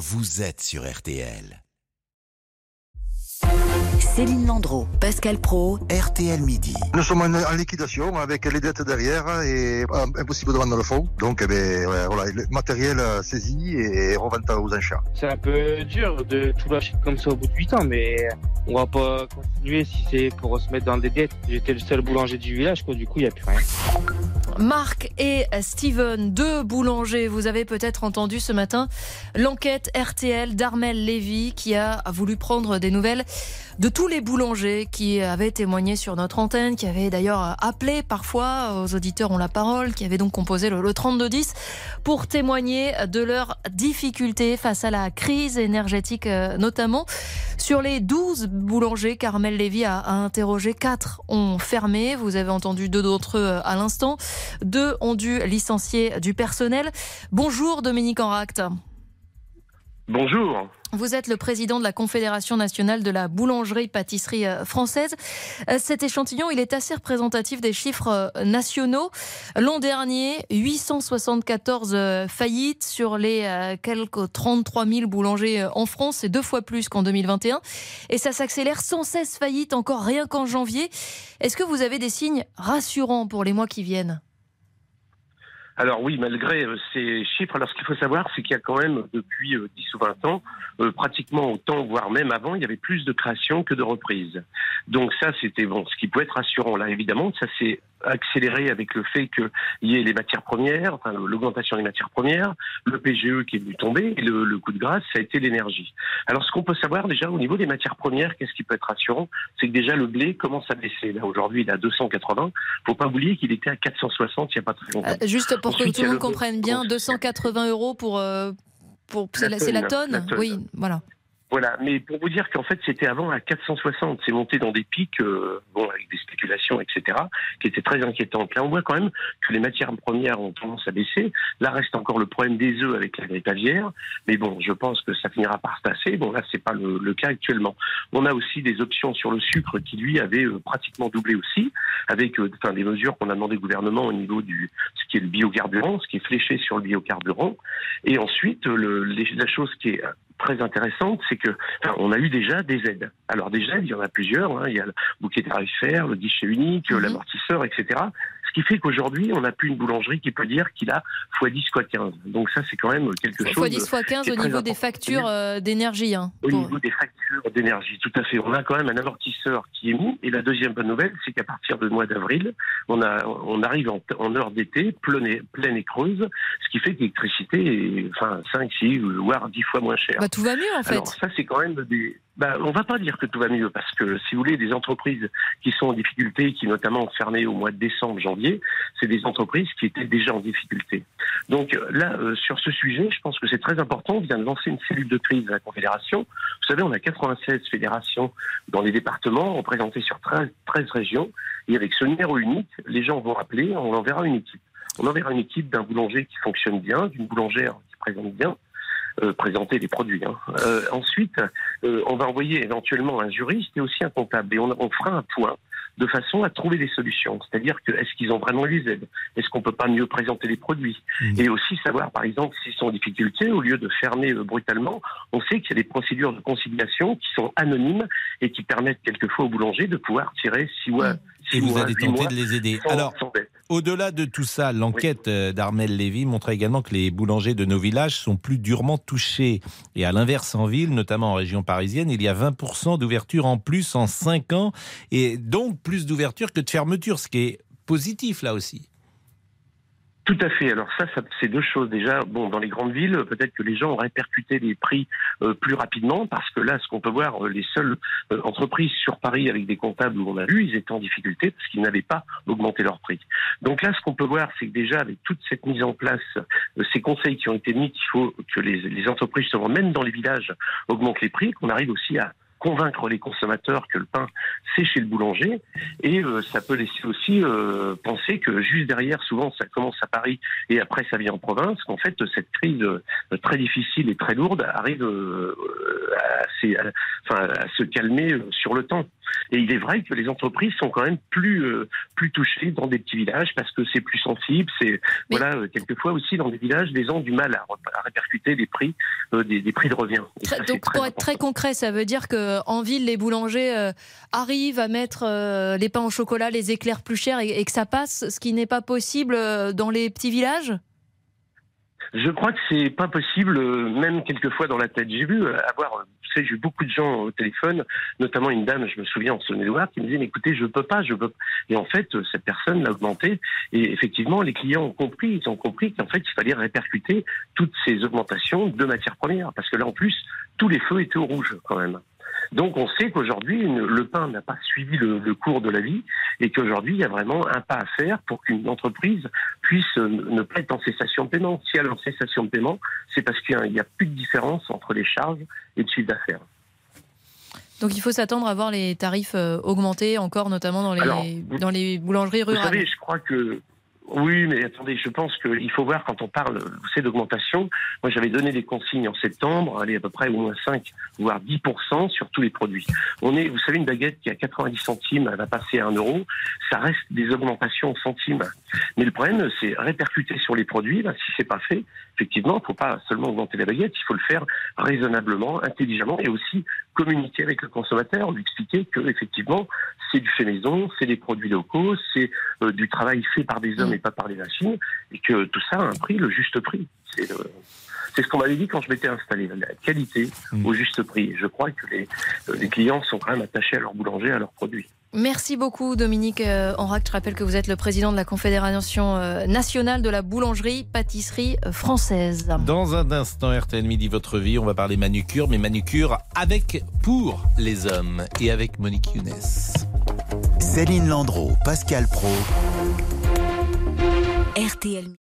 vous êtes sur RTL. Céline Landreau, Pascal Pro, RTL Midi. Nous sommes en, en liquidation avec les dettes derrière et euh, impossible de vendre le fond. Donc, eh ben, ouais, voilà, le matériel euh, saisi et revente aux enchères. C'est un peu dur de tout lâcher comme ça au bout de 8 ans, mais on va pas continuer si c'est pour se mettre dans des dettes. J'étais le seul boulanger du village, quoi, du coup, il n'y a plus rien. Marc et Steven, deux boulangers. Vous avez peut-être entendu ce matin l'enquête RTL d'Armel Lévy qui a voulu prendre des nouvelles de tous les boulangers qui avaient témoigné sur notre antenne, qui avaient d'ailleurs appelé parfois aux auditeurs ont la parole, qui avaient donc composé le, le 3210 pour témoigner de leurs difficultés face à la crise énergétique euh, notamment. Sur les 12 boulangers qu'Armel Lévy a, a interrogé, 4 ont fermé. Vous avez entendu deux d'entre eux euh, à l'instant. Deux ont dû licencier du personnel. Bonjour Dominique Enract. Bonjour. Vous êtes le président de la Confédération nationale de la boulangerie-pâtisserie euh, française. Euh, Cet échantillon, il est assez représentatif des chiffres euh, nationaux. L'an dernier, 874 euh, faillites sur les quelques 33 000 boulangers en France. C'est deux fois plus qu'en 2021. Et ça s'accélère 116 faillites encore rien qu'en janvier. Est-ce que vous avez des signes rassurants pour les mois qui viennent? Alors oui, malgré euh, ces chiffres, alors ce qu'il faut savoir, c'est qu'il y a quand même depuis euh, 10 ou 20 ans, euh, pratiquement autant, voire même avant, il y avait plus de créations que de reprises. Donc ça, c'était bon, ce qui pouvait être rassurant. Là, évidemment, ça s'est accéléré avec le fait qu'il y ait les matières premières, enfin l'augmentation des matières premières, le PGE qui est venu tomber, et le, le coup de grâce, ça a été l'énergie. Alors ce qu'on peut savoir déjà au niveau des matières premières, qu'est-ce qui peut être rassurant, c'est que déjà le blé commence à baisser. Là aujourd'hui, il est à 280. Faut pas oublier qu'il était à 460 il n'y a pas très longtemps. Euh, Juste pour que Ensuite, tout le monde comprenne bien, 280 euros pour... euh, pour c'est la, c'est la tonne, La tonne. Oui, voilà. Voilà, mais pour vous dire qu'en fait c'était avant à 460, c'est monté dans des pics, euh, bon avec des spéculations, etc., qui étaient très inquiétantes. Là, on voit quand même que les matières premières ont tendance à baisser. Là reste encore le problème des œufs avec la grippe aviaire, mais bon, je pense que ça finira par se tasser. Bon là, c'est pas le, le cas actuellement. On a aussi des options sur le sucre qui lui avait euh, pratiquement doublé aussi, avec euh, enfin des mesures qu'on a demandé au gouvernement au niveau du ce qui est le biocarburant, ce qui est fléché sur le biocarburant, et ensuite le, la chose qui est très intéressante, c'est que enfin, on a eu déjà des aides. Alors des aides, il y en a plusieurs. hein. Il y a le bouquet tarifaire, le guichet unique, Mhm. l'amortisseur, etc. Ce qui fait qu'aujourd'hui, on n'a plus une boulangerie qui peut dire qu'il a x10 x 15. Donc ça, c'est quand même quelque chose. Fois 10 fois 15 c'est au niveau des factures euh, d'énergie. hein, Au pour- niveau des factures d'énergie, tout à fait. On a quand même un amortisseur qui est mis. Et la deuxième bonne nouvelle, c'est qu'à partir du mois d'avril, on, a, on arrive en, en heure d'été, pleine et, pleine et creuse, ce qui fait que l'électricité est enfin, 5, 6, voire 10 fois moins chère. Bah, tout va mieux en fait. Alors ça, c'est quand même des... Bah, on va pas dire que tout va mieux, parce que si vous voulez, des entreprises qui sont en difficulté, qui notamment ont fermé au mois de décembre, janvier, c'est des entreprises qui étaient déjà en difficulté. Donc là, euh, sur ce sujet, je pense que c'est très important. On vient de lancer une cellule de crise à la Confédération. Vous savez, on a 96 fédérations dans les départements, représentées sur 13, 13 régions. Et avec ce numéro unique, les gens vont appeler, on enverra une équipe. On enverra une équipe d'un boulanger qui fonctionne bien, d'une boulangère qui présente bien, euh, présenter les produits. hein. Euh, ensuite, euh, on va envoyer éventuellement un juriste et aussi un comptable. Et on, on fera un point de façon à trouver des solutions. C'est-à-dire que est-ce qu'ils ont vraiment les aides? Est-ce qu'on peut pas mieux présenter les produits? Et aussi savoir, par exemple, s'ils sont en difficulté, au lieu de fermer euh, brutalement, on sait qu'il y a des procédures de conciliation qui sont anonymes et qui permettent quelquefois aux boulangers de pouvoir tirer six mois. Et vous allez tenter de les aider. sans- Alors, au-delà de tout ça, l'enquête euh, d'Armel Lévy montre également que les boulangers de nos villages sont plus durement touchés. Et à l'inverse, en ville, notamment en région parisienne, il y a 20% d'ouverture en plus en 5 ans. Et donc plus d'ouverture que de fermeture, ce qui est positif là aussi. Tout à fait. Alors ça, c'est deux choses. Déjà, bon, dans les grandes villes, peut-être que les gens ont répercuté les prix euh, plus rapidement parce que là, ce qu'on peut voir, euh, les seules euh, entreprises sur Paris avec des comptables où on a vu, ils étaient en difficulté parce qu'ils n'avaient pas augmenté leur prix. Donc là, ce qu'on peut voir, c'est que déjà avec toute cette mise en place, ces conseils qui ont été mis, qu'il faut que les, les entreprises, justement, même dans les villages, augmentent les prix, qu'on arrive aussi à convaincre les consommateurs que le pain c'est chez le boulanger et euh, ça peut laisser aussi euh, penser que juste derrière souvent ça commence à Paris et après ça vient en province qu'en fait cette crise euh, très difficile et très lourde arrive à, enfin, à se calmer sur le temps. Et il est vrai que les entreprises sont quand même plus plus touchées dans des petits villages parce que c'est plus sensible. C'est voilà quelquefois aussi dans des villages, les gens ont du mal à, répercuter les prix des, des, prix de revient. donc pour être très concret, ça veut dire que en ville les boulangers arrivent à mettre les pains au chocolat, les éclairs plus chers et, et que ça passe, ce qui n'est pas possible dans les petits villages? Je crois que c'est pas possible, euh, même quelquefois dans la tête. J'ai vu euh, avoir, euh, j'ai eu beaucoup de gens au téléphone, notamment une dame, je me souviens en Saône-et-Loire, qui me disait, écoutez, je peux pas, je peux. Et en fait, cette personne l'a augmenté. Et effectivement, les clients ont compris, ils ont compris qu'en fait, il fallait répercuter toutes ces augmentations de matières premières, parce que là, en plus, tous les feux étaient au rouge quand même. Donc on sait qu'aujourd'hui, le pain n'a pas suivi le, cours de la vie et qu'aujourd'hui, il y a vraiment un pas à faire pour qu'une entreprise puisse euh, ne pas être en cessation de paiement. Si elle est en cessation de paiement, c'est parce qu'il n'y a, plus de différence entre les charges et le chiffre d'affaires. Donc il faut s'attendre à voir les tarifs euh, augmenter encore, notamment dans les, dans les boulangeries rurales. Vous savez, je crois que oui, mais attendez, je pense qu'il faut voir quand on parle, vous savez, d'augmentation. Moi, j'avais donné des consignes en septembre, allez, à peu près au moins 5, voire 10% sur tous les produits. On est, vous savez, une baguette qui a 90 centimes, elle va passer à 1 euro. Ça reste des augmentations en centimes. Mais le problème, c'est répercuter sur les produits. Là, si c'est pas fait, effectivement, il ne faut pas seulement augmenter la baguette, il faut le faire raisonnablement, intelligemment, et aussi communiquer avec le consommateur, lui expliquer que effectivement, c'est du fait maison, c'est des produits locaux, c'est euh, du travail fait par des hommes et pas par les machines, et que tout ça a un prix, le juste prix. C'est ce qu'on m'avait dit quand je m'étais installé, la qualité mm. au juste prix. Je crois que les, euh, les clients sont quand même attachés à leur boulanger, à leurs produits. Merci beaucoup Dominique euh, Enrac. Je rappelle que vous êtes le président de la Confédération nationale de la boulangerie-pâtisserie française. Dans un instant, RTN Midi Votre Vie, on va parler manucure, mais manucure avec, pour les hommes et avec Monique Younes. Céline Landreau, Pascal Pro. RTL